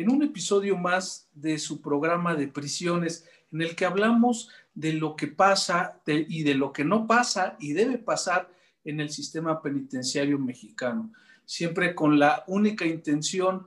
en un episodio más de su programa de prisiones en el que hablamos de lo que pasa y de lo que no pasa y debe pasar en el sistema penitenciario mexicano, siempre con la única intención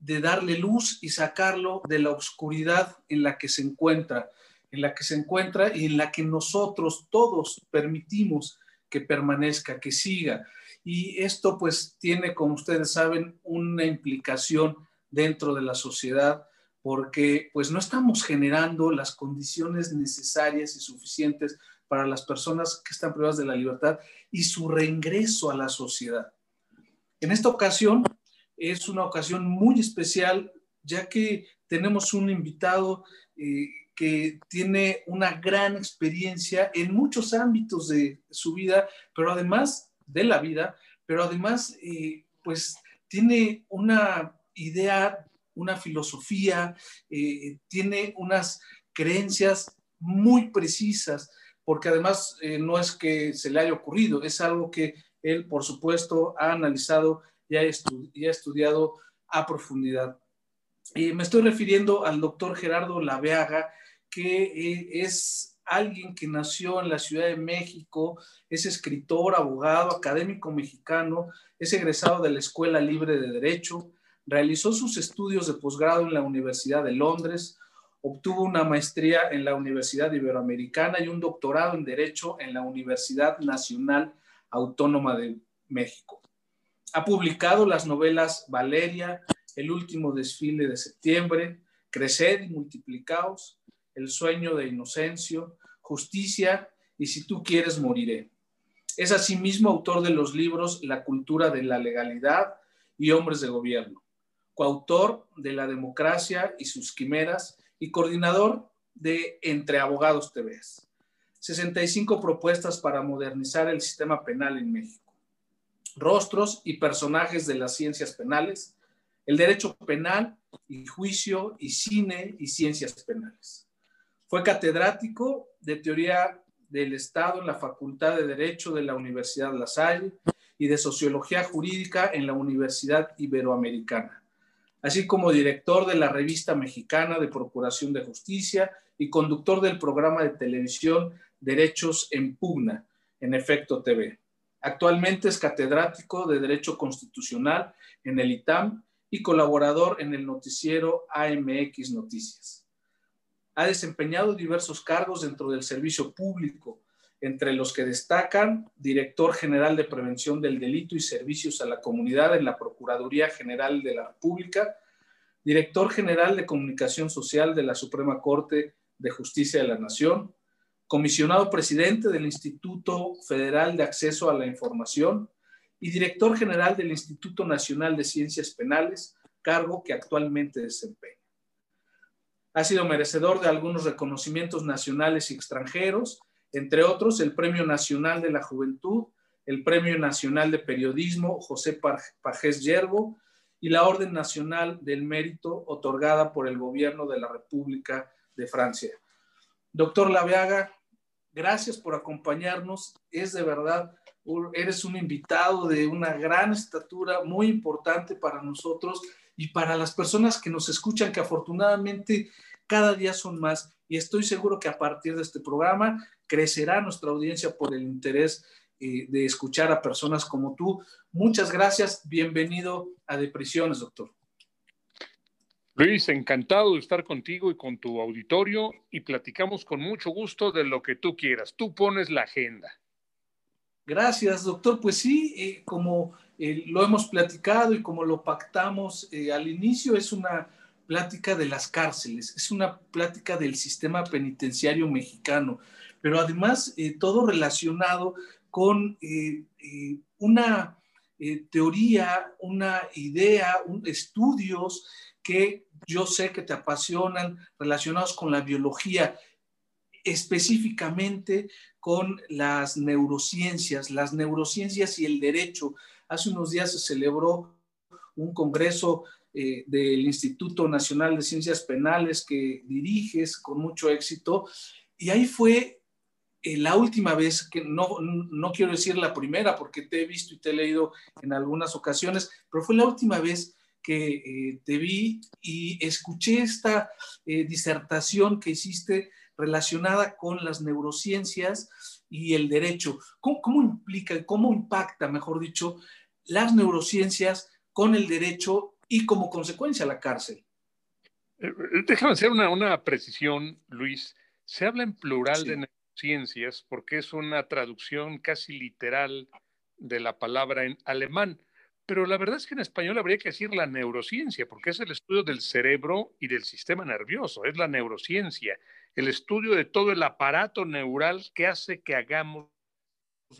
de darle luz y sacarlo de la oscuridad en la que se encuentra, en la que se encuentra y en la que nosotros todos permitimos que permanezca, que siga. Y esto pues tiene, como ustedes saben, una implicación dentro de la sociedad porque pues no estamos generando las condiciones necesarias y suficientes para las personas que están privadas de la libertad y su reingreso a la sociedad. En esta ocasión es una ocasión muy especial ya que tenemos un invitado eh, que tiene una gran experiencia en muchos ámbitos de su vida, pero además de la vida, pero además eh, pues tiene una idea, una filosofía, eh, tiene unas creencias muy precisas, porque además eh, no es que se le haya ocurrido, es algo que él, por supuesto, ha analizado y ha, estudiado a profundidad. Me estoy refiriendo al doctor Gerardo Laveaga, que eh, es alguien que nació en la Ciudad de México, es escritor, abogado, académico mexicano, es egresado de la Escuela Libre de Derecho, Realizó sus estudios de posgrado en la Universidad de Londres, obtuvo una maestría en la Universidad Iberoamericana y un doctorado en Derecho en la Universidad Nacional Autónoma de México. Ha publicado las novelas Valeria, El último desfile de septiembre, Crecer y Multiplicaos, El sueño de Inocencio, Justicia y Si tú quieres moriré. Es asimismo autor de los libros La cultura de la legalidad y Hombres de Gobierno coautor de La democracia y sus quimeras y coordinador de Entre Abogados TV. 65 propuestas para modernizar el sistema penal en México. Rostros y personajes de las ciencias penales, el derecho penal y juicio y cine y ciencias penales. Fue catedrático de teoría del Estado en la Facultad de Derecho de la Universidad La Salle y de Sociología Jurídica en la Universidad Iberoamericana así como director de la revista mexicana de Procuración de Justicia y conductor del programa de televisión Derechos en Pugna, en Efecto TV. Actualmente es catedrático de Derecho Constitucional en el ITAM y colaborador en el noticiero AMX Noticias. Ha desempeñado diversos cargos dentro del servicio público, entre los que destacan director general de prevención del delito y servicios a la comunidad en la Procuraduría General de la República, director general de comunicación social de la Suprema Corte de Justicia de la Nación, comisionado presidente del Instituto Federal de Acceso a la Información y director general del Instituto Nacional de Ciencias Penales, cargo que actualmente desempeña. Ha sido merecedor de algunos reconocimientos nacionales y extranjeros, entre otros el Premio Nacional de la Juventud, el Premio Nacional de Periodismo José Pajés Yerbo y la Orden Nacional del Mérito otorgada por el Gobierno de la República de Francia. Doctor Laveaga, gracias por acompañarnos. Es de verdad, eres un invitado de una gran estatura, muy importante para nosotros y para las personas que nos escuchan, que afortunadamente cada día son más. Y estoy seguro que a partir de este programa crecerá nuestra audiencia por el interés eh, de escuchar a personas como tú. Muchas gracias. Bienvenido a Depresiones, doctor. Luis, encantado de estar contigo y con tu auditorio y platicamos con mucho gusto de lo que tú quieras. Tú pones la agenda. Gracias, doctor. Pues sí, eh, como eh, lo hemos platicado y como lo pactamos al inicio, es una plática de las cárceles, es una plática del sistema penitenciario mexicano, pero además eh, todo relacionado con eh, eh, una teoría, una idea, un, estudios que yo sé que te apasionan relacionados con la biología, específicamente con las neurociencias, las neurociencias y el derecho. Hace unos días se celebró un congreso eh, del Instituto Nacional de Ciencias Penales que diriges con mucho éxito. Y ahí fue eh, la última vez, que no, no quiero decir la primera porque te he visto y te he leído en algunas ocasiones, pero fue la última vez que eh, te vi y escuché esta disertación que hiciste relacionada con las neurociencias y el derecho. ¿Cómo, ¿Cómo, implica, cómo impacta, mejor dicho, las neurociencias con el derecho y como consecuencia la cárcel. Eh, eh, déjame hacer una, una precisión, Luis. Se habla en plural de neurociencias porque es una traducción casi literal de la palabra en alemán. Pero la verdad es que en español habría que decir la neurociencia, porque es el estudio del cerebro y del sistema nervioso, es la neurociencia, el estudio de todo el aparato neural que hace que hagamos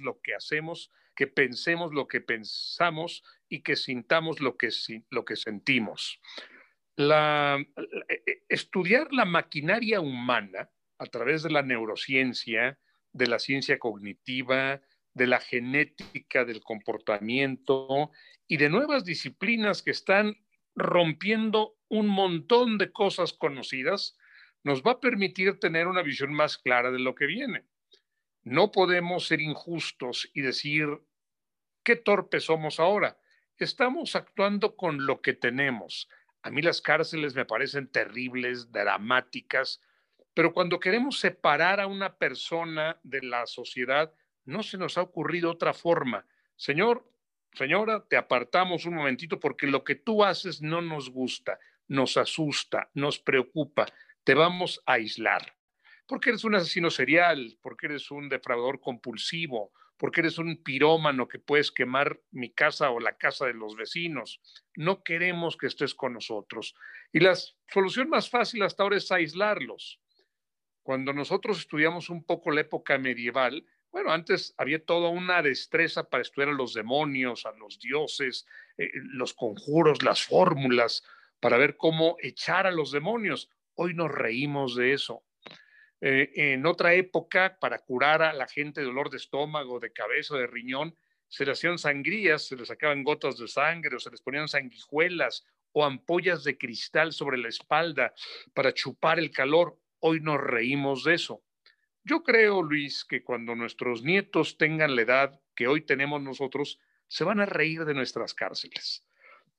lo que hacemos, que pensemos lo que pensamos y que sintamos lo que, lo que sentimos. E, e, estudiar la maquinaria humana a través de la neurociencia, de la ciencia cognitiva, de la genética del comportamiento y de nuevas disciplinas que están rompiendo un montón de cosas conocidas, nos va a permitir tener una visión más clara de lo que viene. No podemos ser injustos y decir, qué torpes somos ahora estamos actuando con lo que tenemos. A mí las cárceles me parecen terribles, dramáticas, pero cuando queremos separar a una persona de la sociedad, no se nos ha ocurrido otra forma. Señor, señora, te apartamos un momentito porque lo que tú haces no nos gusta, nos asusta, nos preocupa, te vamos a aislar. Porque eres un asesino serial, porque eres un defraudador compulsivo, porque eres un pirómano que puedes quemar mi casa o la casa de los vecinos. No queremos que estés con nosotros. Y la solución más fácil hasta ahora es aislarlos. Cuando nosotros estudiamos un poco la época medieval, bueno, antes había toda una destreza para estudiar a los demonios, a los dioses, eh, los conjuros, las fórmulas, para ver cómo echar a los demonios. Hoy nos reímos de eso. Eh, en otra época, para curar a la gente de dolor de estómago, de cabeza, de riñón, se le hacían sangrías, se les sacaban gotas de sangre o se les ponían sanguijuelas o ampollas de cristal sobre la espalda para chupar el calor. Hoy nos reímos de eso. Yo creo, Luis, que cuando nuestros nietos tengan la edad que hoy tenemos nosotros, se van a reír de nuestras cárceles.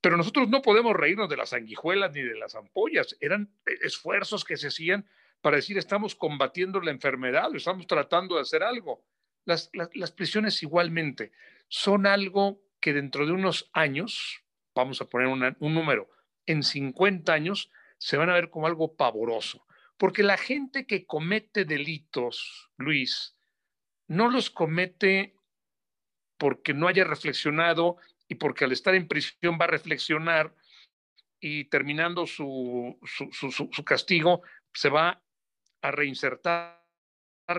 Pero nosotros no podemos reírnos de las sanguijuelas ni de las ampollas. Eran esfuerzos que se hacían para decir estamos combatiendo la enfermedad estamos tratando de hacer algo. Las, prisiones igualmente son algo que dentro de unos años, vamos a poner un número, en 50 años se van a ver como algo pavoroso. Porque la gente que comete delitos, Luis, no los comete porque no haya reflexionado y porque al estar en prisión va a reflexionar y terminando su, su castigo se va a reinsertar,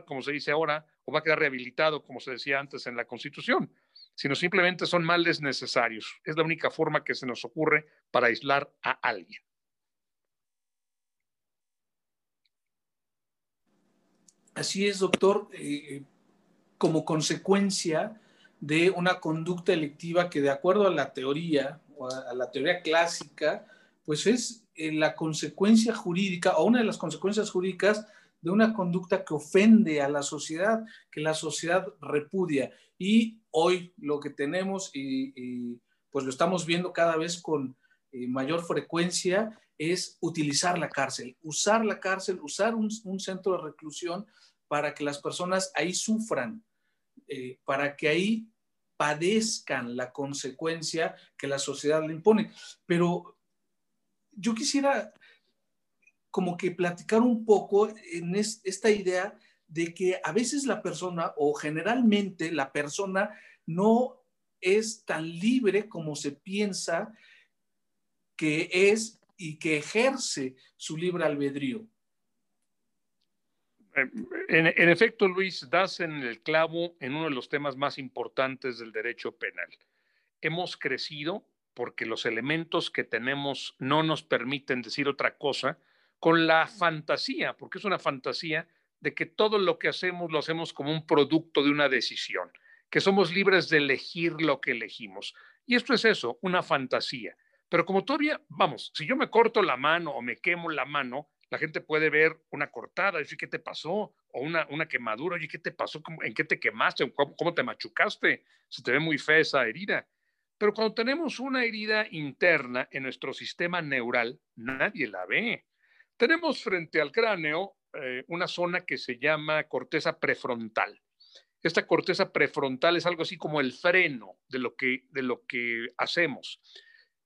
como se dice ahora, o va a quedar rehabilitado, como se decía antes en la Constitución, sino simplemente son males necesarios. Es la única forma que se nos ocurre para aislar a alguien. Así es, doctor. Eh, como consecuencia de una conducta electiva que de acuerdo a la teoría o a la teoría clásica, pues es la consecuencia jurídica o una de las consecuencias jurídicas de una conducta que ofende a la sociedad, que la sociedad repudia. Y hoy lo que tenemos, y, pues lo estamos viendo cada vez con eh, mayor frecuencia, es utilizar la cárcel, usar la cárcel, usar un, centro de reclusión para que las personas ahí sufran, eh, para que ahí padezcan la consecuencia que la sociedad le impone. Pero yo quisiera como que platicar un poco en esta idea de que a veces la persona o generalmente la persona no es tan libre como se piensa que es y que ejerce su libre albedrío. En, en, efecto, Luis, das en el clavo en uno de los temas más importantes del derecho penal. Hemos crecido porque los elementos que tenemos no nos permiten decir otra cosa, con la fantasía, porque es una fantasía de que todo lo que hacemos lo hacemos como un producto de una decisión, que somos libres de elegir lo que elegimos. Y esto es eso, una fantasía. Pero como todavía, vamos, si yo me corto la mano o me quemo la mano, la gente puede ver una cortada, decir, ¿qué te pasó? O una, una quemadura, oye, ¿qué te pasó? ¿En qué te quemaste? ¿Cómo, ¿Cómo, te machucaste? Se te ve muy fea esa herida. Pero cuando tenemos una herida interna en nuestro sistema neural, nadie la ve. Tenemos frente al cráneo eh, una zona que se llama corteza prefrontal. Esta corteza prefrontal es algo así como el freno de lo que, de lo que hacemos.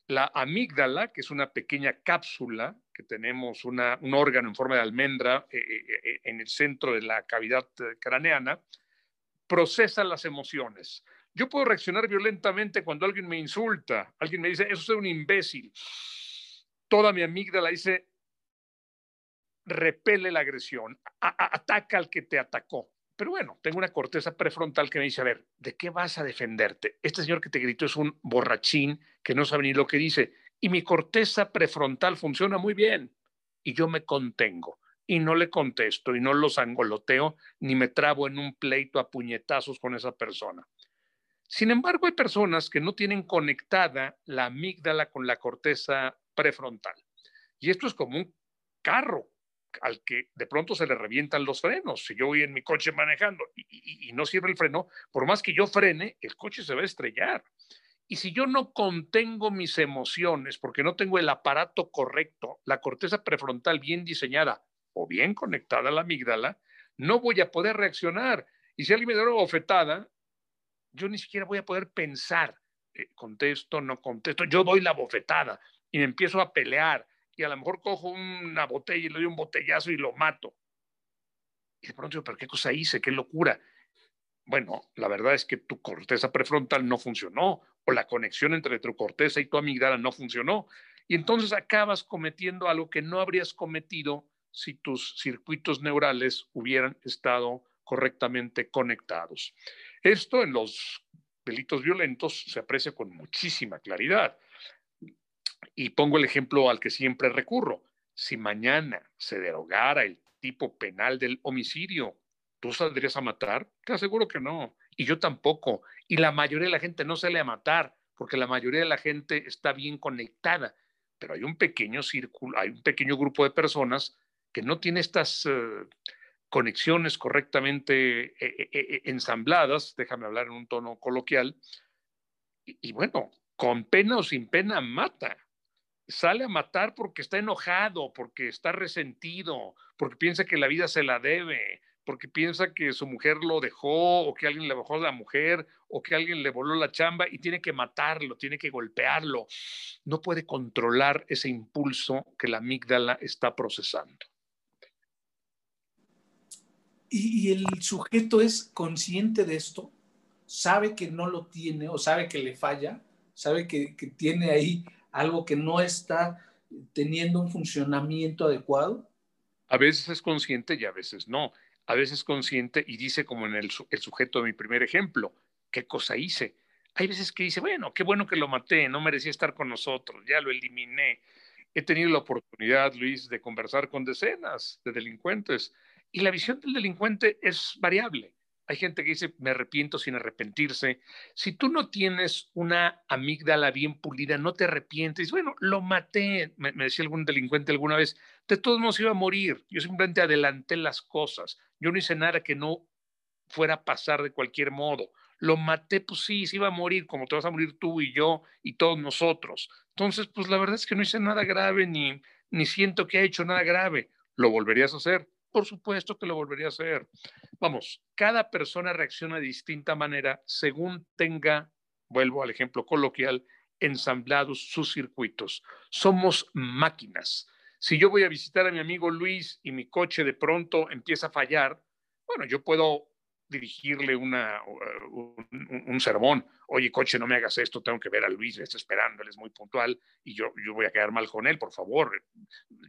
La amígdala, que es una pequeña cápsula, que tenemos un órgano en forma de almendra eh, eh, en el centro de la cavidad craneana, procesa las emociones. Yo puedo reaccionar violentamente cuando alguien me insulta, alguien me dice, eso es un imbécil. Toda mi amígdala dice, repele la agresión, ataca al que te atacó. Pero bueno, tengo una corteza prefrontal que me dice, a ver, ¿de qué vas a defenderte? Este señor que te gritó es un borrachín que no sabe ni lo que dice. Y mi corteza prefrontal funciona muy bien. Y yo me contengo y no le contesto y no los angoloteo ni me trabo en un pleito a puñetazos con esa persona. Sin embargo, hay personas que no tienen conectada la amígdala con la corteza prefrontal. Y esto es como un carro al que de pronto se le revientan los frenos. Si yo voy en mi coche manejando y, no sirve el freno, por más que yo frene, el coche se va a estrellar. Y si yo no contengo mis emociones porque no tengo el aparato correcto, la corteza prefrontal bien diseñada o bien conectada a la amígdala, no voy a poder reaccionar. Y si alguien me da una bofetada, yo ni siquiera voy a poder pensar, eh, contesto, no contesto, yo doy la bofetada y me empiezo a pelear y a lo mejor cojo una botella y le doy un botellazo y lo mato. Y de pronto pero qué cosa hice, qué locura. Bueno, la verdad es que tu corteza prefrontal no funcionó o la conexión entre tu corteza y tu amígdala no funcionó. Y entonces acabas cometiendo algo que no habrías cometido si tus circuitos neurales hubieran estado correctamente conectados. Esto en los delitos violentos se aprecia con muchísima claridad. Y pongo el ejemplo al que siempre recurro. Si mañana se derogara el tipo penal del homicidio, ¿tú saldrías a matar? Te aseguro que no. Y yo tampoco. Y la mayoría de la gente no sale a matar, porque la mayoría de la gente está bien conectada. Pero hay un pequeño círculo, hay un pequeño grupo de personas que no tiene estas eh, conexiones correctamente eh, eh, ensambladas, déjame hablar en un tono coloquial, y bueno, con pena o sin pena mata sale a matar porque está enojado, porque está resentido, porque piensa que la vida se la debe, porque piensa que su mujer lo dejó o que alguien le bajó a la mujer o que alguien le voló la chamba y tiene que matarlo, tiene que golpearlo. No puede controlar ese impulso que la amígdala está procesando. ¿Y, el sujeto es consciente de esto? ¿Sabe que no lo tiene o sabe que le falla? ¿Sabe que, tiene ahí algo que no está teniendo un funcionamiento adecuado? A veces es consciente y a veces no. A veces es consciente y dice como en el sujeto de mi primer ejemplo, ¿qué cosa hice? Hay veces que dice, bueno, qué bueno que lo maté, no merecía estar con nosotros, ya lo eliminé. He tenido la oportunidad, Luis, de conversar con decenas de delincuentes y la visión del delincuente es variable. Hay gente que dice, me arrepiento sin arrepentirse. Si tú no tienes una amígdala bien pulida, no te arrepientes. Bueno, lo maté, me, decía algún delincuente alguna vez, de todos modos iba a morir. Yo simplemente adelanté las cosas. Yo no hice nada que no fuera a pasar de cualquier modo. Lo maté, pues sí, se iba a morir, como te vas a morir tú y yo y todos nosotros. Entonces, pues la verdad es que no hice nada grave, ni, ni siento que ha hecho nada grave. ¿Lo volverías a hacer? Por supuesto que lo volvería a hacer. Vamos, cada persona reacciona de distinta manera según tenga, vuelvo al ejemplo coloquial, ensamblados sus circuitos. Somos máquinas. Si yo voy a visitar a mi amigo Luis y mi coche de pronto empieza a fallar, bueno, yo puedo dirigirle una, un, sermón. Oye, coche, no me hagas esto, tengo que ver a Luis, me está esperando, él es muy puntual y yo, yo voy a quedar mal con él, por favor.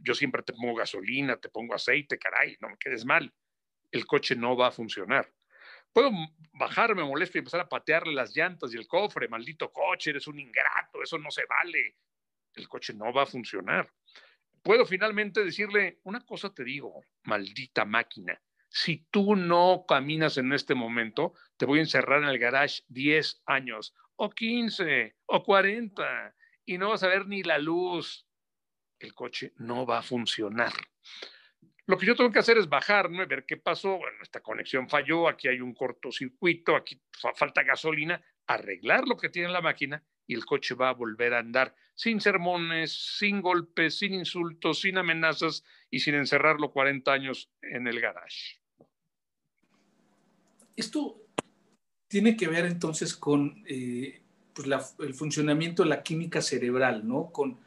Yo siempre te pongo gasolina, te pongo aceite, caray, no me quedes mal. El coche no va a funcionar. Puedo bajarme molesto y empezar a patearle las llantas y el cofre, maldito coche, eres un ingrato, eso no se vale. El coche no va a funcionar. Puedo finalmente decirle, una cosa te digo, maldita máquina, si tú no caminas en este momento, te voy a encerrar en el garage 10 años, o 15, o 40, y no vas a ver ni la luz. El coche no va a funcionar. Lo que yo tengo que hacer es bajarme, ver qué pasó. Bueno, esta conexión falló, aquí hay un cortocircuito, aquí falta gasolina, arreglar lo que tiene la máquina y el coche va a volver a andar sin sermones, sin golpes, sin insultos, sin amenazas y sin encerrarlo 40 años en el garage. Esto tiene que ver entonces con eh, pues el funcionamiento de la química cerebral, ¿no? Con,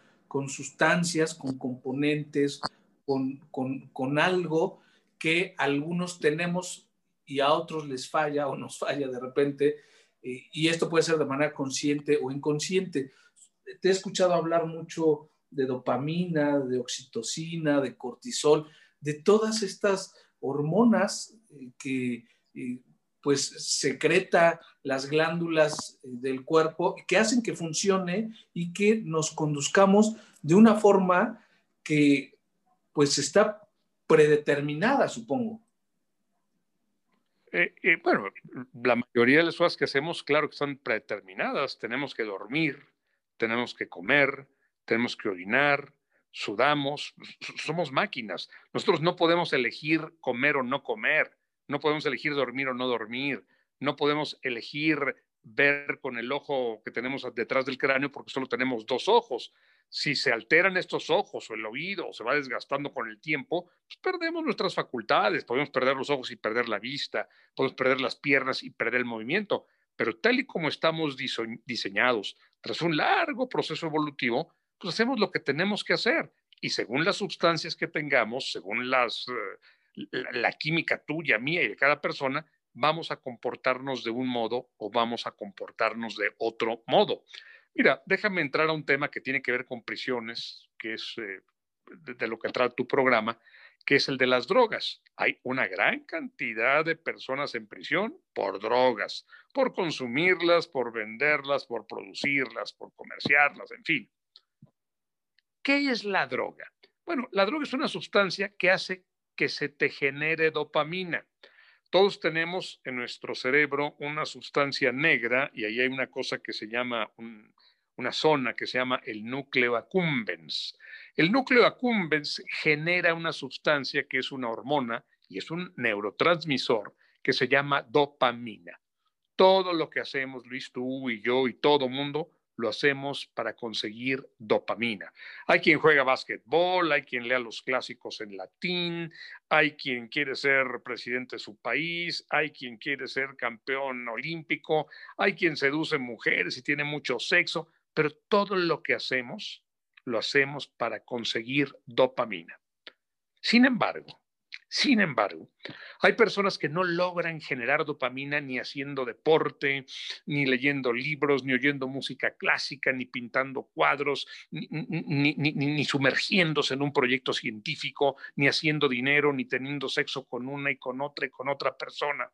sustancias, con componentes, con, con, con algo que algunos tenemos y a otros les falla o nos falla de repente eh, y esto puede ser de manera consciente o inconsciente. Te he escuchado hablar mucho de dopamina, de oxitocina, de cortisol, de todas estas hormonas eh, que pues secreta las glándulas del cuerpo que hacen que funcione y que nos conduzcamos de una forma que pues está predeterminada, supongo. Eh, eh, bueno, la mayoría de las cosas que hacemos, claro que están predeterminadas. Tenemos que dormir, tenemos que comer, tenemos que orinar, sudamos, somos máquinas. Nosotros no podemos elegir comer o no comer, no podemos elegir dormir o no dormir, no podemos elegir ver con el ojo que tenemos detrás del cráneo porque solo tenemos dos ojos. Si se alteran estos ojos o el oído o se va desgastando con el tiempo, pues perdemos nuestras facultades, podemos perder los ojos y perder la vista, podemos perder las piernas y perder el movimiento, pero tal y como estamos diseñados, tras un largo proceso evolutivo, pues hacemos lo que tenemos que hacer. Y según las sustancias que tengamos, según las, la química tuya, mía y de cada persona, vamos a comportarnos de un modo o vamos a comportarnos de otro modo. Mira, déjame entrar a un tema que tiene que ver con prisiones, que es eh, de, lo que trata tu programa, que es el de las drogas. Hay una gran cantidad de personas en prisión por drogas, por consumirlas, por venderlas, por producirlas, por comerciarlas, en fin. ¿Qué es la droga? Bueno, la droga es una sustancia que hace que se te genere dopamina. Todos tenemos en nuestro cerebro una sustancia negra y ahí hay una cosa que se llama una zona que se llama el núcleo accumbens. El núcleo accumbens genera una sustancia que es una hormona y es un neurotransmisor que se llama dopamina. Todo lo que hacemos, Luis, tú y yo y todo mundo, lo hacemos para conseguir dopamina. Hay quien juega básquetbol, hay quien lea los clásicos en latín, hay quien quiere ser presidente de su país, hay quien quiere ser campeón olímpico, hay quien seduce mujeres y tiene mucho sexo, pero todo lo que hacemos lo hacemos para conseguir dopamina. Sin embargo, sin embargo, hay personas que no logran generar dopamina ni haciendo deporte, ni leyendo libros, ni oyendo música clásica, ni pintando cuadros, ni, sumergiéndose en un proyecto científico, ni haciendo dinero, ni teniendo sexo con una y con otra y con otra persona.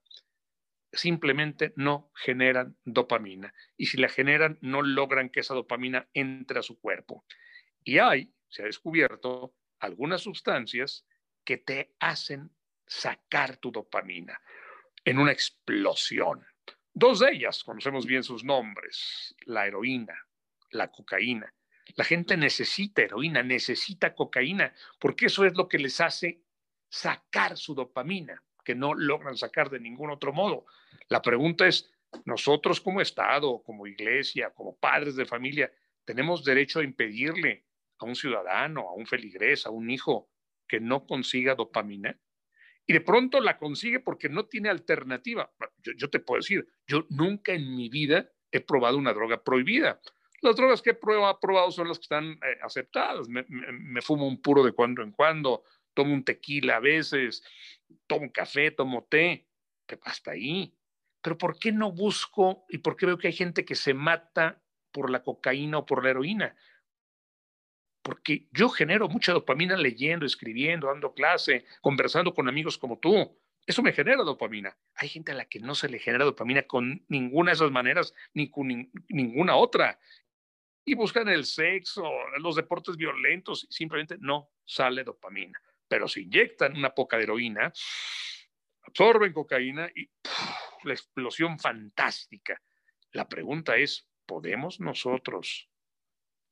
Simplemente no generan dopamina. Y si la generan, no logran que esa dopamina entre a su cuerpo. Y hay, se ha descubierto, algunas sustancias que te hacen sacar tu dopamina en una explosión. Dos de ellas, conocemos bien sus nombres, la heroína, la cocaína. La gente necesita heroína, necesita cocaína, porque eso es lo que les hace sacar su dopamina, que no logran sacar de ningún otro modo. La pregunta es, nosotros como Estado, como iglesia, como padres de familia, tenemos derecho a impedirle a un ciudadano, a un feligrés, a un hijo, que no consiga dopamina y de pronto la consigue porque no tiene alternativa. Yo, te puedo decir, yo nunca en mi vida he probado una droga prohibida. Las drogas que he probado, son las que están eh, aceptadas. Me, me, fumo un puro de cuando en cuando, tomo un tequila a veces, tomo café, tomo té, hasta ahí. Pero ¿por qué no busco y por qué veo que hay gente que se mata por la cocaína o por la heroína? Porque yo genero mucha dopamina leyendo, escribiendo, dando clase, conversando con amigos como tú. Eso me genera dopamina. Hay gente a la que no se le genera dopamina con ninguna de esas maneras, ni con ninguna otra. Y buscan el sexo, los deportes violentos, y simplemente no sale dopamina. Pero se inyectan una poca de heroína, absorben cocaína y la explosión fantástica. La pregunta es, ¿podemos nosotros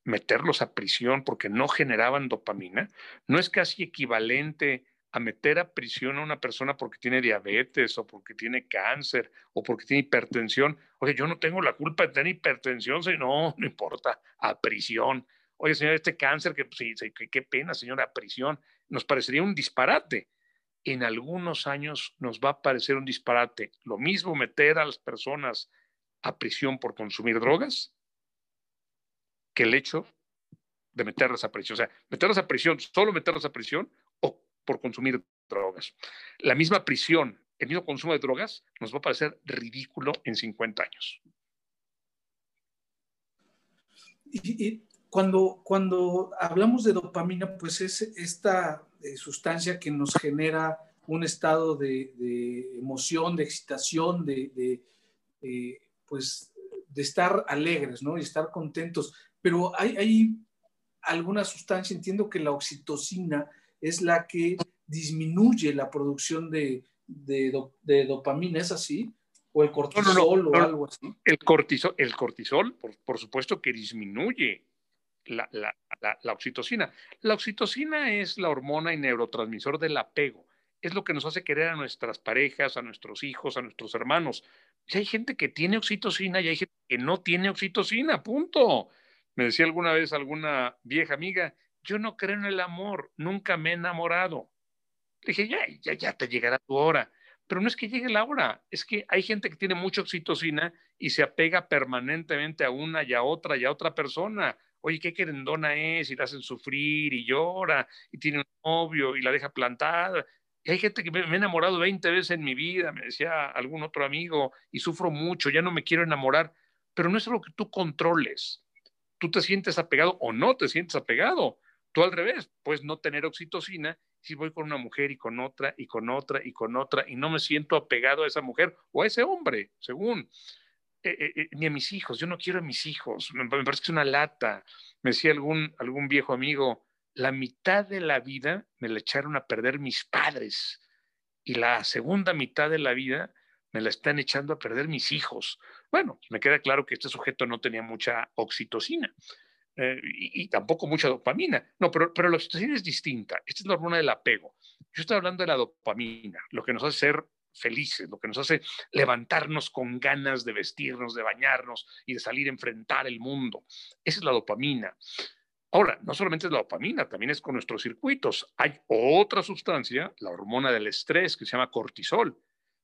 meterlos a prisión porque no generaban dopamina? ¿No es casi equivalente a meter a prisión a una persona porque tiene diabetes o porque tiene cáncer o porque tiene hipertensión. Oye, yo no tengo la culpa de tener hipertensión, no, no importa, a prisión. Oye, señor, este cáncer, que, sí, qué pena, señora, a prisión. Nos parecería un disparate. En algunos años nos va a parecer un disparate. Lo mismo meter a las personas a prisión por consumir drogas que el hecho de meterlas a prisión. O sea, meterlas a prisión, solo meterlas a prisión por consumir drogas. La misma prisión, el mismo consumo de drogas, nos va a parecer ridículo en 50 años. Y, cuando, cuando hablamos de dopamina, pues es esta eh, sustancia que nos genera un estado de, emoción, de excitación, de, pues, de estar alegres, ¿no? Y estar contentos. Pero hay, hay alguna sustancia, entiendo que la oxitocina, es la que disminuye la producción de, dopamina, ¿es así? ¿O el cortisol o algo así? El cortisol, el cortisol por, supuesto que disminuye la, oxitocina. La oxitocina es la hormona y neurotransmisor del apego. Es lo que nos hace querer a nuestras parejas, a nuestros hijos, a nuestros hermanos. Y hay gente que tiene oxitocina y hay gente que no tiene oxitocina, punto. Me decía alguna vez alguna vieja amiga, yo no creo en el amor, nunca me he enamorado. Le dije, ya, ya, ya te llegará tu hora. Pero no es que llegue la hora, es que hay gente que tiene mucha oxitocina y se apega permanentemente a una y a otra y a otra persona. Oye, qué querendona es y la hacen sufrir y llora y tiene un novio y la deja plantada. Y hay gente que me, me he enamorado 20 veces en mi vida, me decía algún otro amigo, y sufro mucho, ya no me quiero enamorar. Pero no es algo que tú controles. Tú te sientes apegado o no te sientes apegado. Tú al revés, puedes no tener oxitocina si voy con una mujer y con otra y con otra y con otra y no me siento apegado a esa mujer o a ese hombre, según. Eh, eh, eh, ni a mis hijos, yo no quiero a mis hijos, me, parece que es una lata. Me decía algún, algún viejo amigo, la mitad de la vida me la echaron a perder mis padres y la segunda mitad de la vida me la están echando a perder mis hijos. Bueno, me queda claro que este sujeto no tenía mucha oxitocina. Eh, y, tampoco mucha dopamina. No, pero, pero la oxitocina es distinta. Esta es la hormona del apego. Yo estoy hablando de la dopamina, lo que nos hace ser felices, lo que nos hace levantarnos con ganas de vestirnos, de bañarnos y de salir a enfrentar el mundo. Esa es la dopamina. Ahora, no solamente es la dopamina, también es con nuestros circuitos. Hay otra sustancia, la hormona del estrés, que se llama cortisol.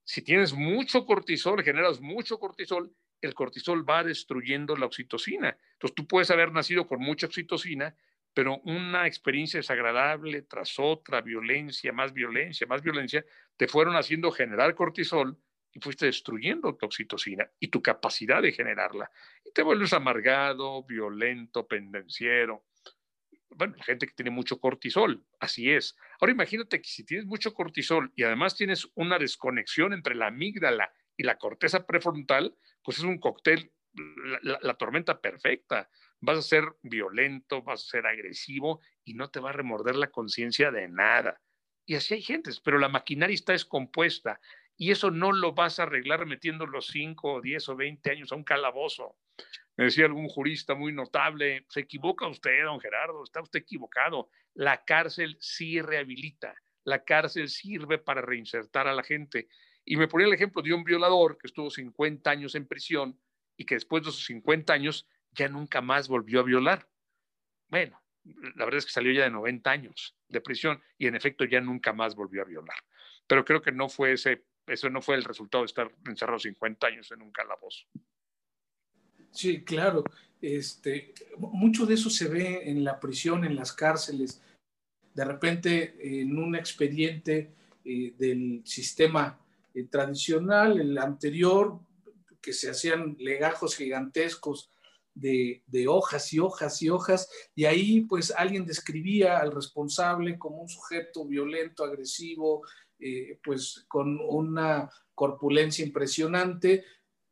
Si tienes mucho cortisol, generas mucho cortisol, el cortisol va destruyendo la oxitocina. Entonces tú puedes haber nacido con mucha oxitocina, pero una experiencia desagradable tras otra, violencia, más violencia, más violencia, te fueron haciendo generar cortisol y fuiste destruyendo tu oxitocina y tu capacidad de generarla. Y te vuelves amargado, violento, pendenciero. Bueno, gente que tiene mucho cortisol, así es. Ahora imagínate que si tienes mucho cortisol y además tienes una desconexión entre la amígdala y la corteza prefrontal, pues es un cóctel, la, tormenta perfecta. Vas a ser violento, vas a ser agresivo y no te va a remorder la conciencia de nada. Y así hay gentes, pero la maquinaria está descompuesta y eso no lo vas a arreglar metiendo los 5, 10 o 20 años a un calabozo. Me decía algún jurista muy notable, se equivoca usted, don Gerardo, está usted equivocado. La cárcel sí rehabilita, la cárcel sirve para reinsertar a la gente. Y me ponía el ejemplo de un violador que estuvo 50 años en prisión y que después de esos 50 años ya nunca más volvió a violar. Bueno, la verdad es que salió ya de 90 años de prisión y en efecto ya nunca más volvió a violar. Pero creo que no fue ese, eso no fue el resultado de estar encerrado 50 años en un calabozo. Sí, claro. Este, mucho de eso se ve en la prisión, en las cárceles. De repente, en un expediente eh, del sistema eh, tradicional, el anterior, que se hacían legajos gigantescos de, hojas y hojas y hojas, y ahí pues alguien describía al responsable como un sujeto violento, agresivo, eh, pues con una corpulencia impresionante,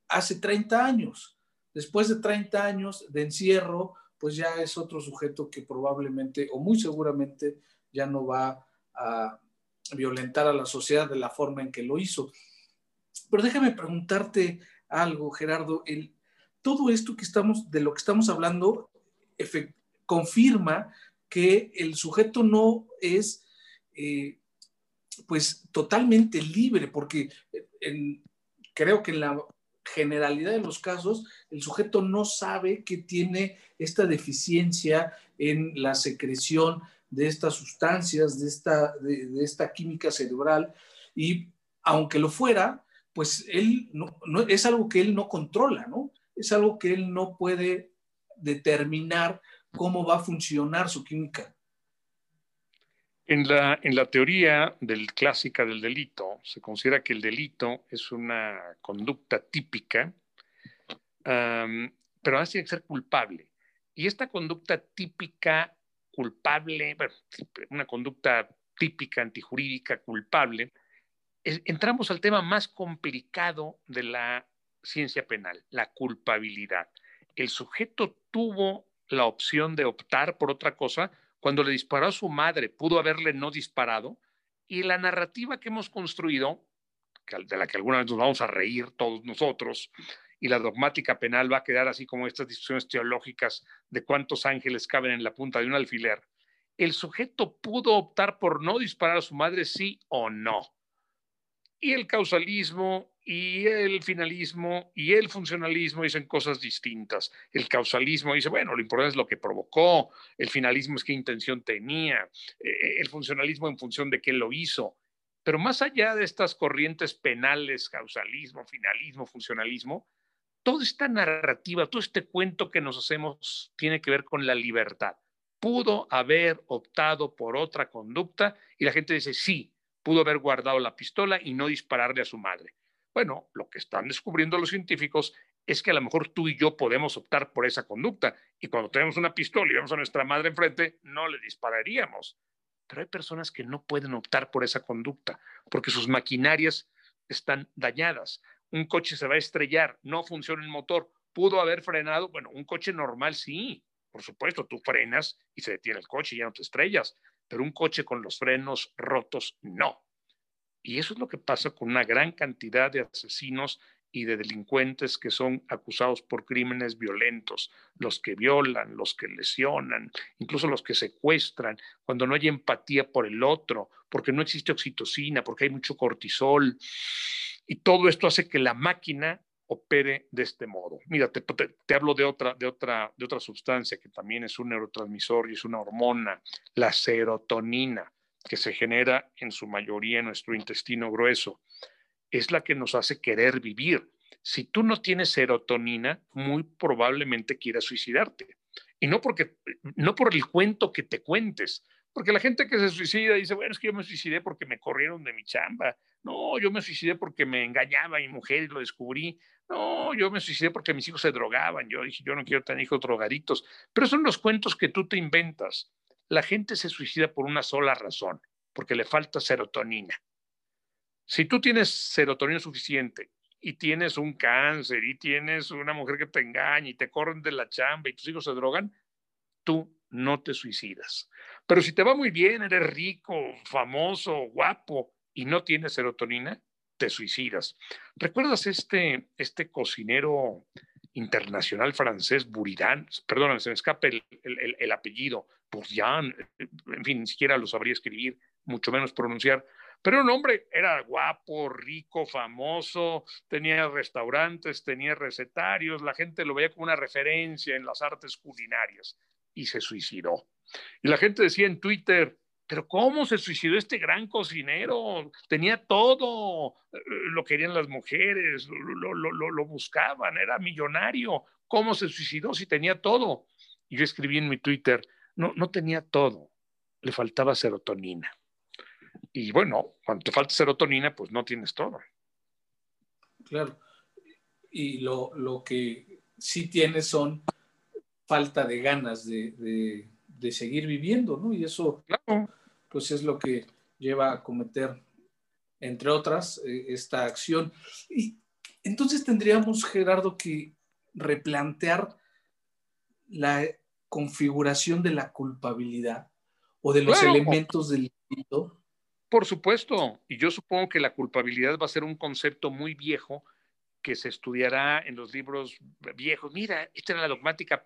hace 30 años. Después de 30 años de encierro, pues ya es otro sujeto que probablemente o muy seguramente ya no va a violentar a la sociedad de la forma en que lo hizo. Pero déjame preguntarte algo, Gerardo. El, todo esto que estamos, de lo que estamos hablando, confirma que el sujeto no es, eh, pues, totalmente libre, porque creo que en la generalidad de los casos, el sujeto no sabe que tiene esta deficiencia en la secreción de estas sustancias, de esta, de, esta química cerebral, y aunque lo fuera, pues él no, es algo que él no controla, ¿no? Es algo que él no puede determinar cómo va a funcionar su química. En la, teoría clásica del delito, se considera que el delito es una conducta típica, pero además tiene que ser culpable. Y esta conducta típica culpable, una conducta típica antijurídica culpable, entramos al tema más complicado de la ciencia penal, la culpabilidad. El sujeto tuvo la opción de optar por otra cosa cuando le disparó a su madre, pudo haberle no disparado, y la narrativa que hemos construido, de la que alguna vez nos vamos a reír todos nosotros, y la dogmática penal va a quedar así como estas discusiones teológicas de cuántos ángeles caben en la punta de un alfiler. El sujeto pudo optar por no disparar a su madre, sí o no. Y el causalismo y el finalismo y el funcionalismo dicen cosas distintas. El causalismo dice, bueno, lo importante es lo que provocó, el finalismo es qué intención tenía, eh, el funcionalismo en función de qué lo hizo. Pero más allá de estas corrientes penales, causalismo, finalismo, funcionalismo, toda esta narrativa, todo este cuento que nos hacemos tiene que ver con la libertad. Pudo haber optado por otra conducta y la gente dice, sí, pudo haber guardado la pistola y no dispararle a su madre. Bueno, lo que están descubriendo los científicos es que a lo mejor tú y yo podemos optar por esa conducta y cuando tenemos una pistola y vemos a nuestra madre enfrente, no le dispararíamos. Pero hay personas que no pueden optar por esa conducta porque sus maquinarias están dañadas un coche se va a estrellar, no funciona el motor, pudo haber frenado, bueno, un coche normal sí, por supuesto, tú frenas y se detiene el coche y ya no te estrellas, pero un coche con los frenos rotos, no. Y eso es lo que pasa con una gran cantidad de asesinos y de delincuentes que son acusados por crímenes violentos, los que violan, los que lesionan, incluso los que secuestran, cuando no hay empatía por el otro, porque no existe oxitocina, porque hay mucho cortisol. Y todo esto hace que la máquina opere de este modo. Mira, te, hablo de otra, de, otra, de otra sustancia que también es un neurotransmisor y es una hormona, la serotonina, que se genera en su mayoría en nuestro intestino grueso. Es la que nos hace querer vivir. Si tú no tienes serotonina, muy probablemente quieras suicidarte. Y no, porque, no por el cuento que te cuentes, porque la gente que se suicida dice, bueno, es que yo me suicidé porque me corrieron de mi chamba. No, yo me suicidé porque me engañaba mi mujer y lo descubrí. No, yo me suicidé porque mis hijos se drogaban. Yo dije, yo no quiero tener hijos drogaditos. Pero son los cuentos que tú te inventas. La gente se suicida por una sola razón, porque le falta serotonina. Si tú tienes serotonina suficiente y tienes un cáncer y tienes una mujer que te engaña y te corren de la chamba y tus hijos se drogan, tú no te suicidas. Pero si te va muy bien, eres rico, famoso, guapo y no tienes serotonina, te suicidas. ¿Recuerdas este, este cocinero internacional francés, Buridan? Perdón, se me escapa el, el, apellido, Bourdian, en fin, ni siquiera lo sabría escribir, mucho menos pronunciar. Pero un hombre era guapo, rico, famoso, tenía restaurantes, tenía recetarios, la gente lo veía como una referencia en las artes culinarias y se suicidó. Y la gente decía en Twitter, pero ¿cómo se suicidó este gran cocinero? Tenía todo, eh, lo querían las mujeres, lo, lo, buscaban, era millonario. ¿Cómo se suicidó si tenía todo? Y yo escribí en mi Twitter, no, no tenía todo, le faltaba serotonina. Y bueno, cuando te falta serotonina, pues no tienes todo. Claro. Y lo, lo que sí tienes son falta de ganas de, seguir viviendo, ¿no? Y eso, pues es lo que lleva a cometer, entre otras, eh, esta acción. Y entonces tendríamos, Gerardo, que replantear la configuración de la culpabilidad o de los elementos del delito. Por supuesto, y yo supongo que la culpabilidad va a ser un concepto muy viejo que se estudiará en los libros viejos. Mira, esta era la dogmática,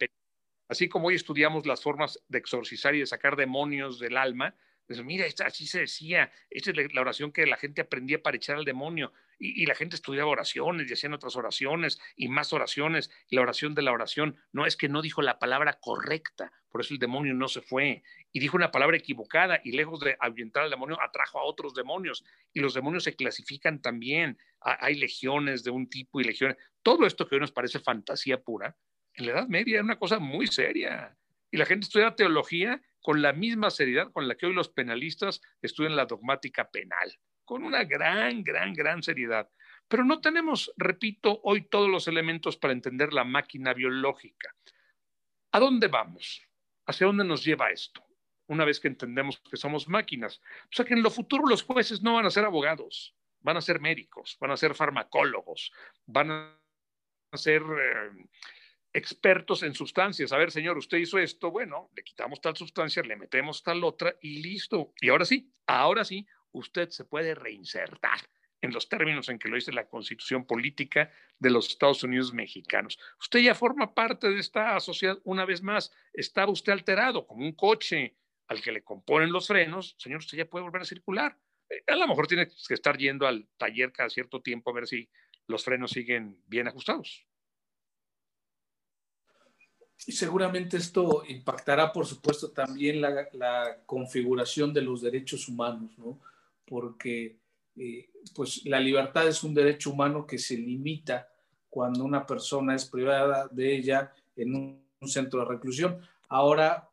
así como hoy estudiamos las formas de exorcizar y de sacar demonios del alma, mira, así se decía, esta es la oración que la gente aprendía para echar al demonio. Y, la gente estudiaba oraciones y hacían otras oraciones y más oraciones. Y la oración de la oración no es que no dijo la palabra correcta, por eso el demonio no se fue. Y dijo una palabra equivocada y lejos de ahuyentar al demonio, atrajo a otros demonios. Y los demonios se clasifican también. Hay legiones de un tipo y legiones. Todo esto que hoy nos parece fantasía pura, en la Edad Media era una cosa muy seria. Y la gente estudia teología con la misma seriedad con la que hoy los penalistas estudian la dogmática penal, con una gran, gran, gran seriedad. Pero no tenemos, repito, hoy todos los elementos para entender la máquina biológica. ¿A dónde vamos? ¿Hacia dónde nos lleva esto? Una vez que entendemos que somos máquinas. O sea que en lo futuro los jueces no van a ser abogados, van a ser médicos, van a ser farmacólogos, van a ser eh, expertos en sustancias. A ver, señor, usted hizo esto, bueno, le quitamos tal sustancia, le metemos tal otra y listo. Y ahora sí, ahora sí, usted se puede reinsertar en los términos en que lo dice la constitución política de los Estados Unidos mexicanos. Usted ya forma parte de esta sociedad una vez más. Estaba usted alterado como un coche al que le componen los frenos, señor, usted ya puede volver a circular. Eh, a lo mejor tiene que estar yendo al taller cada cierto tiempo a ver si los frenos siguen bien ajustados. Y seguramente esto impactará, por supuesto, también la, configuración de los derechos humanos, ¿no? Porque eh, pues la libertad es un derecho humano que se limita cuando una persona es privada de ella en un, centro de reclusión. Ahora,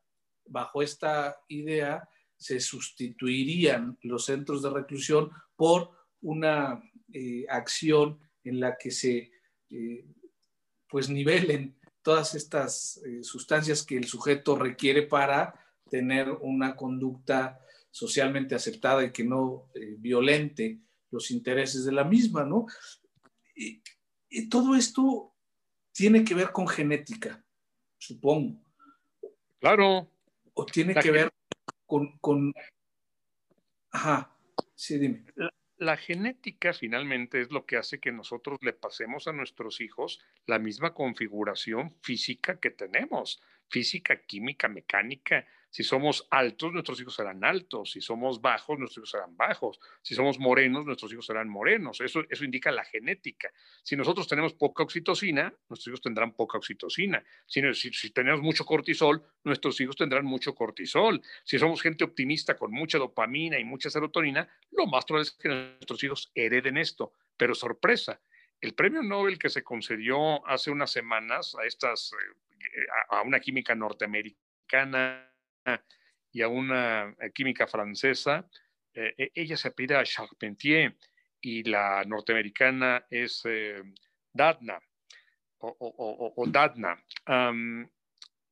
bajo esta idea, se sustituirían los centros de reclusión por una eh, acción en la que se eh, pues nivelen todas estas eh, sustancias que el sujeto requiere para tener una conducta socialmente aceptada y que no eh, violente los intereses de la misma, ¿no? Y, todo esto tiene que ver con genética, supongo. Claro. O tiene que ver con, con... Ajá, sí, dime la genética finalmente es lo que hace que nosotros le pasemos a nuestros hijos la misma configuración física que tenemos, física, química, mecánica, si somos altos, nuestros hijos serán altos. Si somos bajos, nuestros hijos serán bajos. Si somos morenos, nuestros hijos serán morenos. Eso, eso indica la genética. Si nosotros tenemos poca oxitocina, nuestros hijos tendrán poca oxitocina. Si, si, tenemos mucho cortisol, nuestros hijos tendrán mucho cortisol. Si somos gente optimista con mucha dopamina y mucha serotonina, lo más probable es que nuestros hijos hereden esto. Pero sorpresa, el premio Nobel que se concedió hace unas semanas a estas eh, a una química norteamericana y a una eh, química francesa. Eh, e, ella se a Charpentier y la norteamericana es eh, Dadna o, Dadna.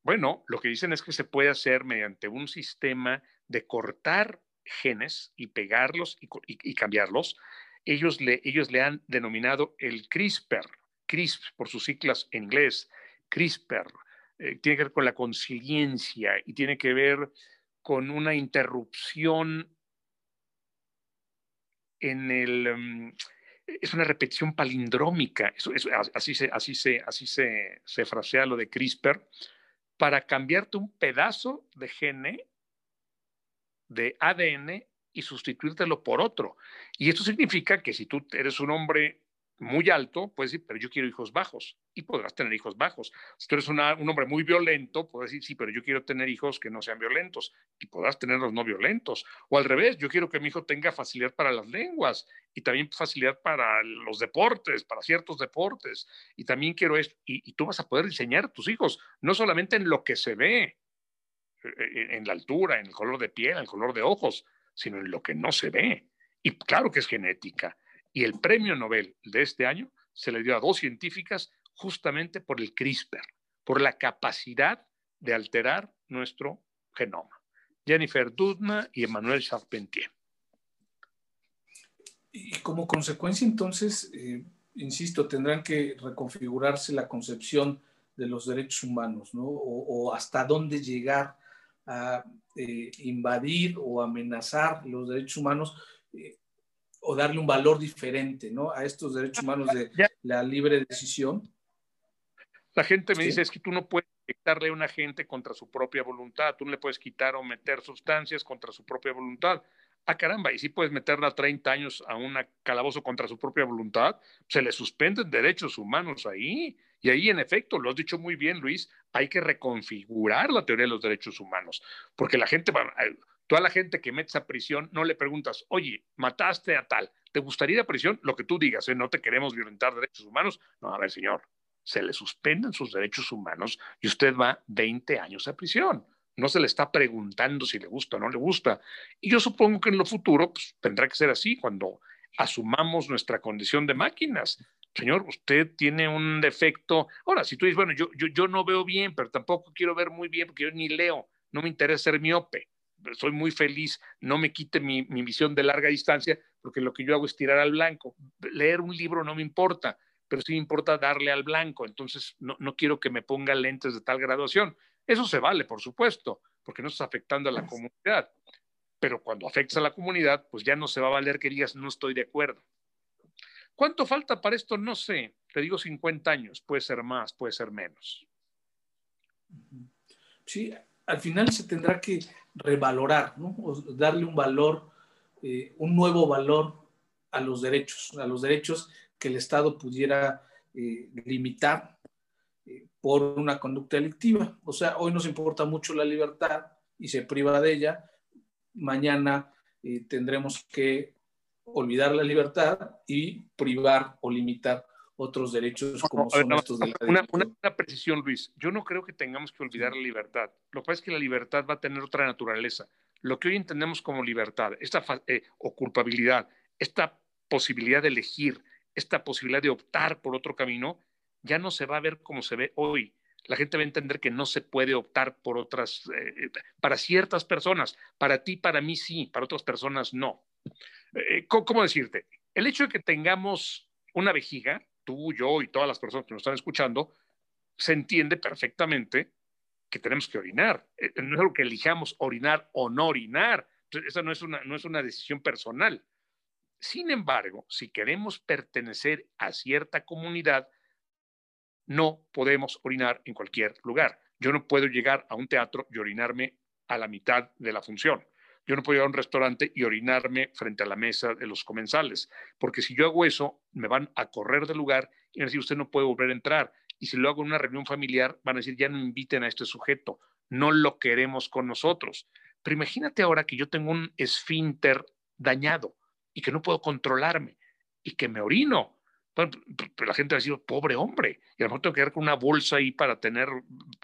bueno, lo que dicen es que se puede hacer mediante un sistema de cortar genes y pegarlos y, cambiarlos. Ellos le, ellos le han denominado el CRISPR, CRISP por sus siglas en inglés, CRISPR, eh, tiene que ver con la consiliencia y tiene que ver con una interrupción en el... Mm, es una repetición palindrómica, así, se, así, se, así se, se frasea lo de CRISPR, para cambiarte un pedazo de gene de ADN y sustituírtelo por otro. Y esto significa que si tú eres un hombre muy alto, puedes decir, pero yo quiero hijos bajos y podrás tener hijos bajos. Si tú eres un hombre muy violento, puedes decir, sí, pero yo quiero tener hijos que no sean violentos y podrás tenerlos no violentos. O al revés, yo quiero que mi hijo tenga facilidad para las lenguas y también facilidad para los deportes, para ciertos deportes. Y también quiero esto. Y, tú vas a poder diseñar a tus hijos, no solamente en lo que se ve, e, e, en la altura, en el color de piel, en el color de ojos, sino en lo que no se ve. Y claro que es genética y el premio Nobel de este año se le dio a dos científicas justamente por el CRISPR, por la capacidad de alterar nuestro genoma. Jennifer Doudna y Emmanuel Charpentier. Y como consecuencia, entonces, eh, insisto, tendrán que reconfigurarse la concepción de los derechos humanos, ¿no? O, hasta dónde llegar a eh, invadir o amenazar los derechos humanos eh, o darle un valor diferente, ¿no? A estos derechos humanos de la libre decisión. La gente me dice, es que tú no puedes inyectarle a una gente contra su propia voluntad, tú no le puedes quitar o meter sustancias contra su propia voluntad. Ah, caramba, y si puedes meterla 30 años a un calabozo contra su propia voluntad, se le suspenden derechos humanos ahí. Y ahí, en efecto, lo has dicho muy bien, Luis, hay que reconfigurar la teoría de los derechos humanos, porque la gente, toda la gente que metes a prisión, no le preguntas, oye, mataste a tal, ¿te gustaría ir a prisión? Lo que tú digas, ¿eh? no te queremos violentar derechos humanos. No, a ver, señor, se le suspenden sus derechos humanos y usted va 20 años a prisión. No se le está preguntando si le gusta o no le gusta. Y yo supongo que en lo futuro pues, tendrá que ser así cuando asumamos nuestra condición de máquinas. Señor, usted tiene un defecto. Ahora, si tú dices, bueno, yo no veo bien, pero tampoco quiero ver muy bien porque yo ni leo, no me interesa ser miope soy muy feliz, no me quite mi, mi, visión de larga distancia, porque lo que yo hago es tirar al blanco. Leer un libro no me importa, pero sí me importa darle al blanco, entonces no, quiero que me ponga lentes de tal graduación. Eso se vale, por supuesto, porque no estás afectando a la comunidad. Pero cuando afectas a la comunidad, pues ya no se va a valer que digas no estoy de acuerdo. ¿Cuánto falta para esto? No sé. Te digo 50 años, puede ser más, puede ser menos. Sí, al final se tendrá que revalorar, ¿no? darle un valor, eh, un nuevo valor a los derechos, a los derechos que el Estado pudiera eh, limitar eh, por una conducta delictiva. O sea, hoy nos importa mucho la libertad y se priva de ella. Mañana tendremos que olvidar la libertad y privar o limitar otros derechos como son estos de la una, una, precisión, Luis. Yo no creo que tengamos que olvidar la libertad. Lo que pasa es que la libertad va a tener otra naturaleza. Lo que hoy entendemos como libertad, esta o culpabilidad, esta posibilidad de elegir, esta posibilidad de optar por otro camino ya no se va a ver como se ve hoy. La gente va a entender que no se puede optar por otras, eh, para ciertas personas, para ti, para mí sí, para otras personas no. Eh, ¿Cómo decirte? El hecho de que tengamos una vejiga, tú, yo y todas las personas que nos están escuchando, se entiende perfectamente que tenemos que orinar. Eh, no es algo que elijamos orinar o no orinar. Esa no es una, no es una decisión personal. Sin embargo, si queremos pertenecer a cierta comunidad, no podemos orinar en cualquier lugar. Yo no puedo llegar a un teatro y orinarme a la mitad de la función. Yo no puedo ir a un restaurante y orinarme frente a la mesa de los comensales, porque si yo hago eso, me van a correr del lugar y van a decir, usted no puede volver a entrar. Y si lo hago en una reunión familiar, van a decir, ya no inviten a este sujeto, no lo queremos con nosotros. Pero imagínate ahora que yo tengo un esfínter dañado y que no puedo controlarme y que me orino. Pero la gente va a decir, pobre hombre, y a lo mejor tengo que ir con una bolsa ahí para tener,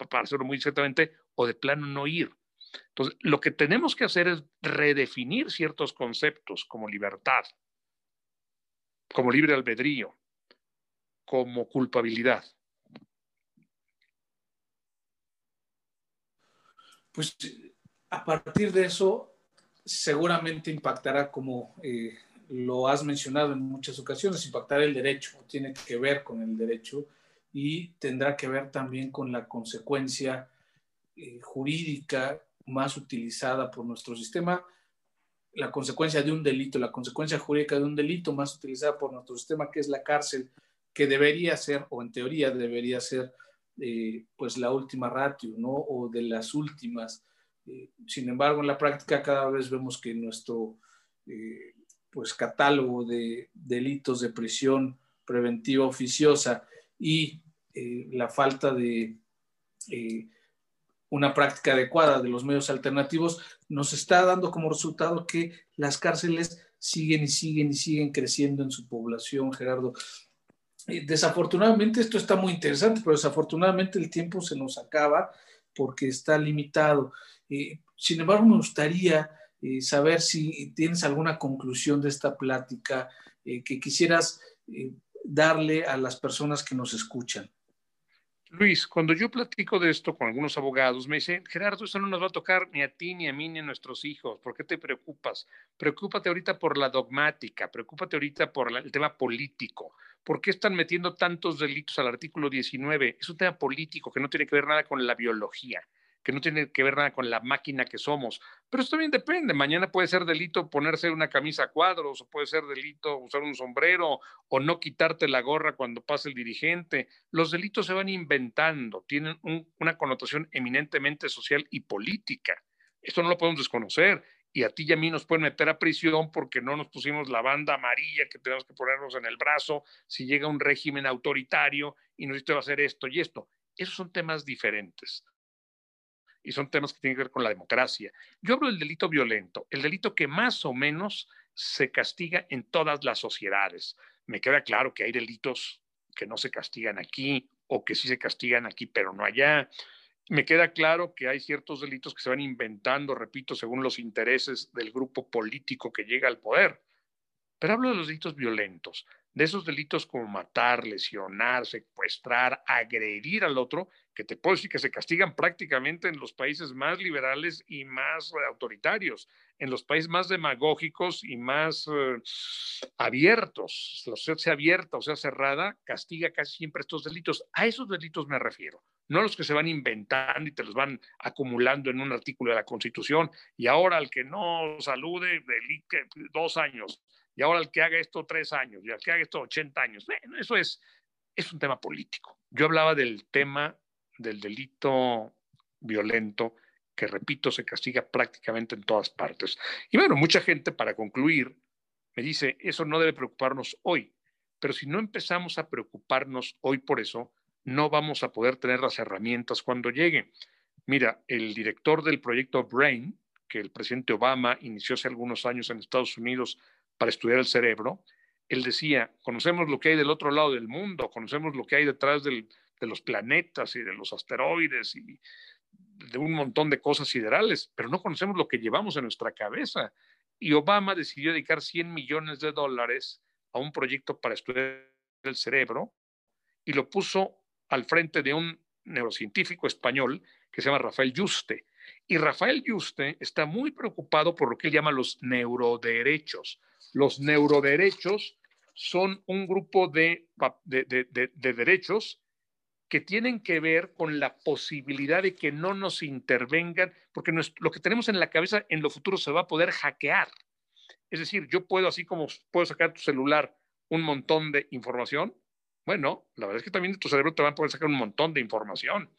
para hacerlo muy exactamente, o de plano no ir. Entonces, lo que tenemos que hacer es redefinir ciertos conceptos como libertad, como libre albedrío, como culpabilidad. Pues a partir de eso, seguramente impactará, como eh, lo has mencionado en muchas ocasiones, impactará el derecho, tiene que ver con el derecho y tendrá que ver también con la consecuencia eh, jurídica más utilizada por nuestro sistema, la consecuencia de un delito, la consecuencia jurídica de un delito más utilizada por nuestro sistema, que es la cárcel, que debería ser, o en teoría debería ser, eh, pues la última ratio, ¿no? O de las últimas eh, sin embargo, en la práctica cada vez vemos que nuestro eh, pues, catálogo de delitos de prisión preventiva oficiosa y la falta de una práctica adecuada de los medios alternativos nos está dando como resultado que las cárceles siguen y siguen y siguen creciendo en su población, Gerardo. Desafortunadamente esto está muy interesante, pero desafortunadamente el tiempo se nos acaba porque está limitado. Eh, sin embargo, me gustaría eh, saber si tienes alguna conclusión de esta plática eh, que quisieras darle a las personas que nos escuchan. Luis, cuando yo platico de esto con algunos abogados, me dicen, Gerardo, eso no nos va a tocar ni a ti, ni a mí, ni a nuestros hijos. ¿Por qué te preocupas? Preocúpate ahorita por la dogmática, preocúpate ahorita por el tema político. ¿Por qué están metiendo tantos delitos al artículo 19? Es un tema político que no tiene que ver nada con la biología que no tiene que ver nada con la máquina que somos. Pero esto también depende. Mañana puede ser delito ponerse una camisa a cuadros, o puede ser delito usar un sombrero, o no quitarte la gorra cuando pasa el dirigente. Los delitos se van inventando, tienen una connotación eminentemente social y política. Esto no lo podemos desconocer. Y a ti y a mí nos pueden meter a prisión porque no nos pusimos la banda amarilla que tenemos que ponernos en el brazo si llega un régimen autoritario y nos dice va a hacer esto y esto. Esos son temas diferentes y son temas que tienen que ver con la democracia. Yo hablo del delito violento, el delito que más o menos se castiga en todas las sociedades. Me queda claro que hay delitos que no se castigan aquí o que sí se castigan aquí, pero no allá. Me queda claro que hay ciertos delitos que se van inventando, repito, según los intereses del grupo político que llega al poder. Pero hablo de los delitos violentos, de esos delitos como matar, lesionar, secuestrar, agredir al otro, que te puedo decir que se castigan prácticamente en los países más liberales y más autoritarios, en los países más demagógicos y más eh, abiertos. La sociedad sea abierta o sea cerrada, castiga casi siempre estos delitos. A esos delitos me refiero, no a los que se van inventando y te los van acumulando en un artículo de la Constitución y ahora al que no salude, dos años y ahora el que haga esto tres años, y el que haga esto 80 años. Bueno, eso es, es un tema político. Yo hablaba del tema del delito violento, que repito, se castiga prácticamente en todas partes. Y bueno, mucha gente, para concluir, me dice, eso no debe preocuparnos hoy, pero si no empezamos a preocuparnos hoy por eso, no vamos a poder tener las herramientas cuando llegue. Mira, el director del proyecto Brain, que el presidente Obama inició hace algunos años en Estados Unidos para estudiar el cerebro, él decía, conocemos lo que hay del otro lado del mundo, conocemos lo que hay detrás de los planetas y de los asteroides y de un montón de cosas siderales, pero no conocemos lo que llevamos en nuestra cabeza. Y Obama decidió dedicar 100 millones de dólares a un proyecto para estudiar el cerebro y lo puso al frente de un neurocientífico español que se llama Rafael Yuste. Y Rafael Yuste está muy preocupado por lo que él llama los neuroderechos. Los neuroderechos son un grupo de, derechos que tienen que ver con la posibilidad de que no nos intervengan, porque lo que tenemos en la cabeza en lo futuro se va a poder hackear. Es decir, yo puedo, así como puedo sacar tu celular un montón de información, bueno, la verdad es que también de tu cerebro te van a poder sacar un montón de información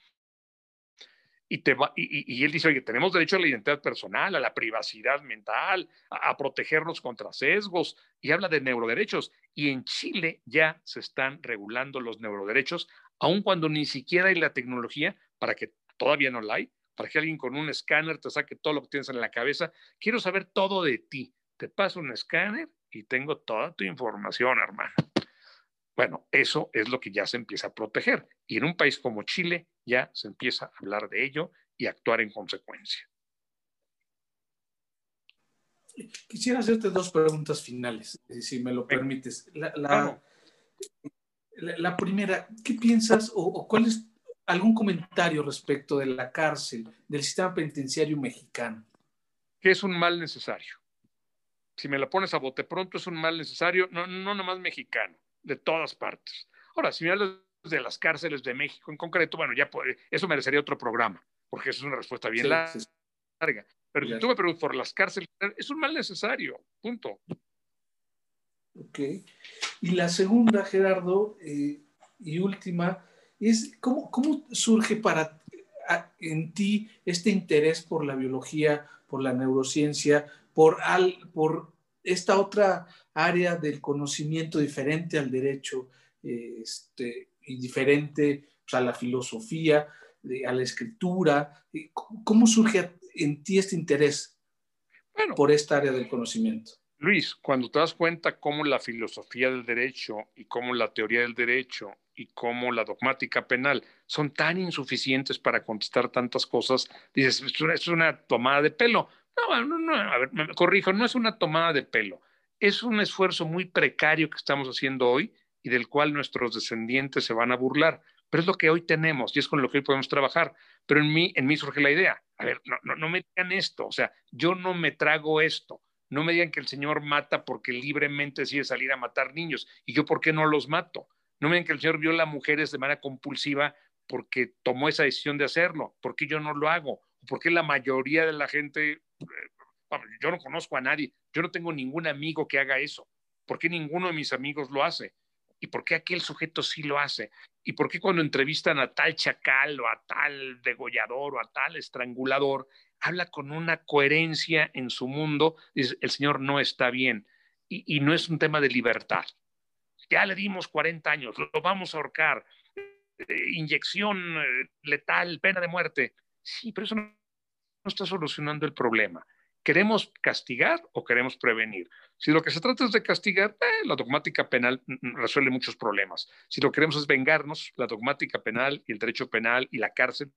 y, te va, y, él dice, oye, tenemos derecho a la identidad personal, a la privacidad mental, a, protegernos contra sesgos, y habla de neuroderechos. Y en Chile ya se están regulando los neuroderechos, aun cuando ni siquiera hay la tecnología para que todavía no la hay, para que alguien con un escáner te saque todo lo que tienes en la cabeza. Quiero saber todo de ti. Te paso un escáner y tengo toda tu información, hermano. Bueno, eso es lo que ya se empieza a proteger. Y en un país como Chile ya se empieza a hablar de ello y actuar en consecuencia. Quisiera hacerte dos preguntas finales, eh, si me lo permites. La, la, primera, ¿qué piensas o, cuál es algún comentario respecto de la cárcel, del sistema penitenciario mexicano? Que es un mal necesario. Si me lo pones a bote pronto, es un mal necesario, no, no nomás mexicano de todas partes. Ahora, si me hablas de las cárceles de México en concreto, bueno, ya eso merecería otro programa, porque eso es una respuesta bien larga. Pero si tú me preguntas por las cárceles, es un mal necesario, punto. Y la segunda, Gerardo, eh, y última, es ¿cómo, cómo surge para en ti este interés por la biología, por la neurociencia, por, al, por esta otra área del conocimiento diferente al derecho este, y diferente pues, a la filosofía, a la escritura. ¿Cómo surge en ti este interés por esta área del conocimiento? Luis, cuando te das cuenta cómo la filosofía del derecho y cómo la teoría del derecho y cómo la dogmática penal son tan insuficientes para contestar tantas cosas, dices, es una tomada de pelo. No, no, no, a ver, me corrijo, no es una tomada de pelo. Es un esfuerzo muy precario que estamos haciendo hoy y del cual nuestros descendientes se van a burlar. pero es lo que hoy tenemos y es con lo que hoy podemos trabajar. Pero en mí, en mí surge la idea, a ver, no, no, no me digan esto, o sea, yo no me trago esto, no me digan que el Señor mata porque libremente decide salir a matar niños y yo por qué no los mato. No me digan que el Señor viola a mujeres de manera compulsiva porque tomó esa decisión de hacerlo, ¿por qué yo no lo hago? ¿Por qué la mayoría de la gente, eh, yo no conozco a nadie, yo no tengo ningún amigo que haga eso? ¿Por qué ninguno de mis amigos lo hace? ¿Y por qué aquel sujeto sí lo hace? ¿Y por qué cuando entrevistan a tal chacal o a tal degollador o a tal estrangulador, habla con una coherencia en su mundo? Dice, el Señor no está bien. Y, no es un tema de libertad. Ya le dimos 40 años, lo vamos a ahorcar, eh, inyección eh, letal, pena de muerte. Sí, pero eso no, está solucionando el problema. ¿Queremos castigar o queremos prevenir? Si lo que se trata es de castigar, eh, la dogmática penal resuelve muchos problemas. Si lo que queremos es vengarnos, la dogmática penal y el derecho penal y la cárcel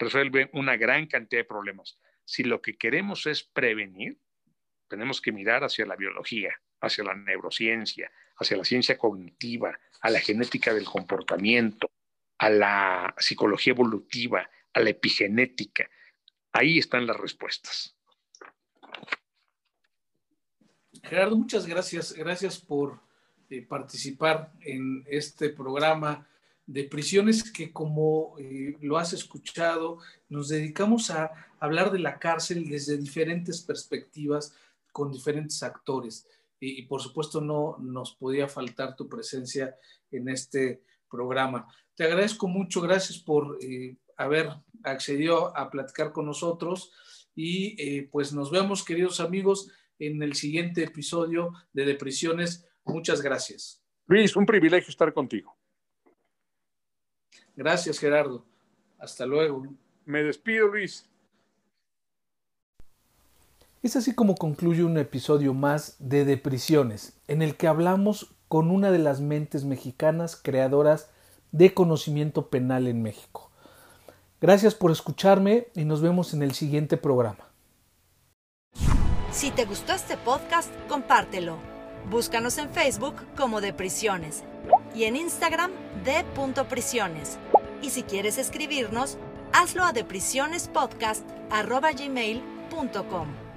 resuelven una gran cantidad de problemas. Si lo que queremos es prevenir, tenemos que mirar hacia la biología, hacia la neurociencia, hacia la ciencia cognitiva, a la genética del comportamiento, a la psicología evolutiva, a la epigenética. Ahí están las respuestas. Gerardo, muchas gracias. Gracias por eh, participar en este programa de prisiones que, como eh, lo has escuchado, nos dedicamos a hablar de la cárcel desde diferentes perspectivas, con diferentes actores y, por supuesto no nos podía faltar tu presencia en este programa. Te agradezco mucho, gracias por eh, haber accedido a platicar con nosotros y eh, pues nos vemos queridos amigos en el siguiente episodio de Depresiones. Muchas gracias. Luis, un privilegio estar contigo. Gracias Gerardo. Hasta luego. Me despido Luis. Es así como concluye un episodio más de Deprisiones, en el que hablamos con una de las mentes mexicanas creadoras de conocimiento penal en México. Gracias por escucharme y nos vemos en el siguiente programa. Si te gustó este podcast, compártelo. Búscanos en Facebook como Deprisiones y en Instagram de Prisiones. Y si quieres escribirnos, hazlo a deprisionespodcast.gmail.com.